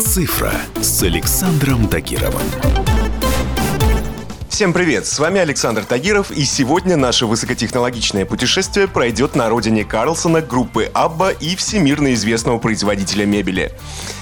«Цифра» с Александром Тагировым. Всем привет, с вами Александр Тагиров, и сегодня наше высокотехнологичное путешествие пройдет на родине Карлсона, группы Абба и всемирно известного производителя мебели.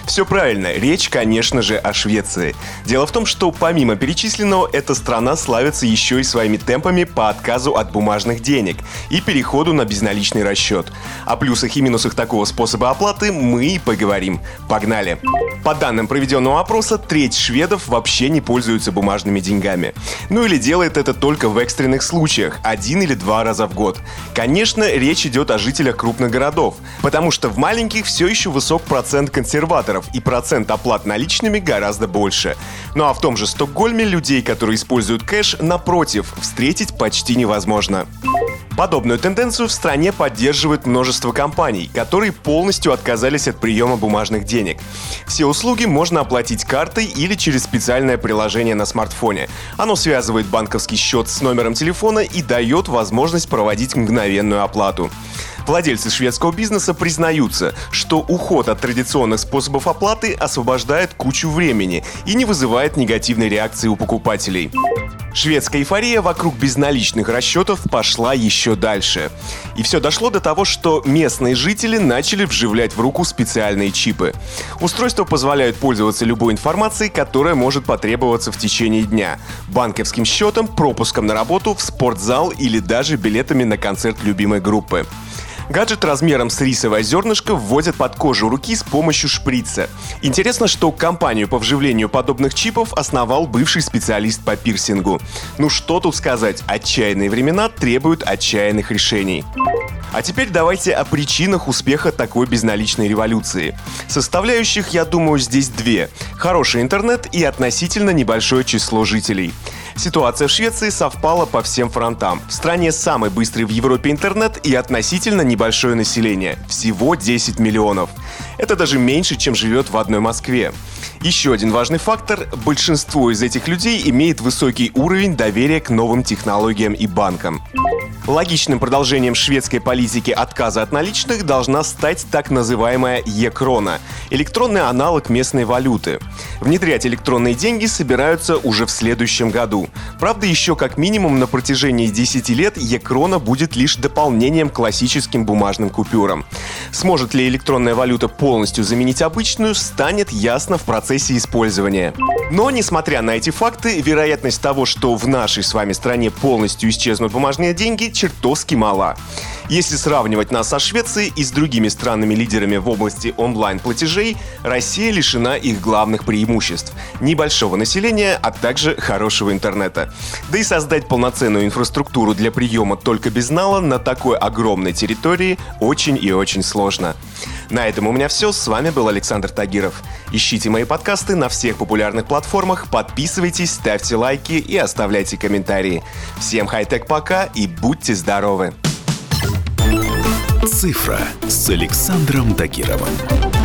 Все правильно, речь, конечно же, о Швеции. Дело в том, что помимо перечисленного, эта страна славится еще и своими темпами по отказу от бумажных денег и переходу на безналичный расчет. О плюсах и минусах такого способа оплаты мы и поговорим. Погнали! По данным проведенного опроса, треть шведов вообще не пользуются бумажными деньгами. Ну или делает это только в экстренных случаях, один или два раза в год. Конечно, речь идет о жителях крупных городов, потому что в маленьких все еще высок процент консерваторов и процент оплат наличными гораздо больше. Ну а в том же Стокгольме людей, которые используют кэш, напротив, встретить почти невозможно. Подобную тенденцию в стране поддерживает множество компаний, которые полностью отказались от приема бумажных денег. Все услуги можно оплатить картой или через специальное приложение на смартфоне. Оно связывает банковский счет с номером телефона и дает возможность проводить мгновенную оплату. Владельцы шведского бизнеса признаются, что уход от традиционных способов оплаты освобождает кучу времени и не вызывает негативной реакции у покупателей. Шведская эйфория вокруг безналичных расчетов пошла еще дальше. И все дошло до того, что местные жители начали вживлять в руку специальные чипы. Устройства позволяют пользоваться любой информацией, которая может потребоваться в течение дня. Банковским счетом, пропуском на работу, в спортзал или даже билетами на концерт любимой группы. Гаджет размером с рисовое зернышко вводят под кожу руки с помощью шприца. Интересно, что компанию по вживлению подобных чипов основал бывший специалист по пирсингу. Ну что тут сказать, отчаянные времена требуют отчаянных решений. А теперь давайте о причинах успеха такой безналичной революции. Составляющих, я думаю, здесь две. Хороший интернет и относительно небольшое число жителей. Ситуация в Швеции совпала по всем фронтам. В стране самый быстрый в Европе интернет и относительно небольшое население – всего 10 миллионов. Это даже меньше, чем живет в одной Москве. Еще один важный фактор – большинство из этих людей имеет высокий уровень доверия к новым технологиям и банкам. Логичным продолжением шведской политики отказа от наличных должна стать так называемая Е-крона – электронный аналог местной валюты. Внедрять электронные деньги собираются уже в следующем году. Правда, еще как минимум на протяжении 10 лет Е-крона будет лишь дополнением к классическим бумажным купюрам. Сможет ли электронная валюта полностью заменить обычную, станет ясно в процессе использования. Но, несмотря на эти факты, вероятность того, что в нашей с вами стране полностью исчезнут бумажные деньги, чертовски мала. Если сравнивать нас со Швецией и с другими странами-лидерами в области онлайн-платежей, Россия лишена их главных преимуществ – небольшого населения, а также хорошего интернета. Да и создать полноценную инфраструктуру для приема только без нала на такой огромной территории очень и очень сложно. На этом у меня все. С вами был Александр Тагиров. Ищите мои подкасты на всех популярных платформах, подписывайтесь, ставьте лайки и оставляйте комментарии. Всем хай-тек пока и будьте здоровы! «Цифра» с Александром Тагировым.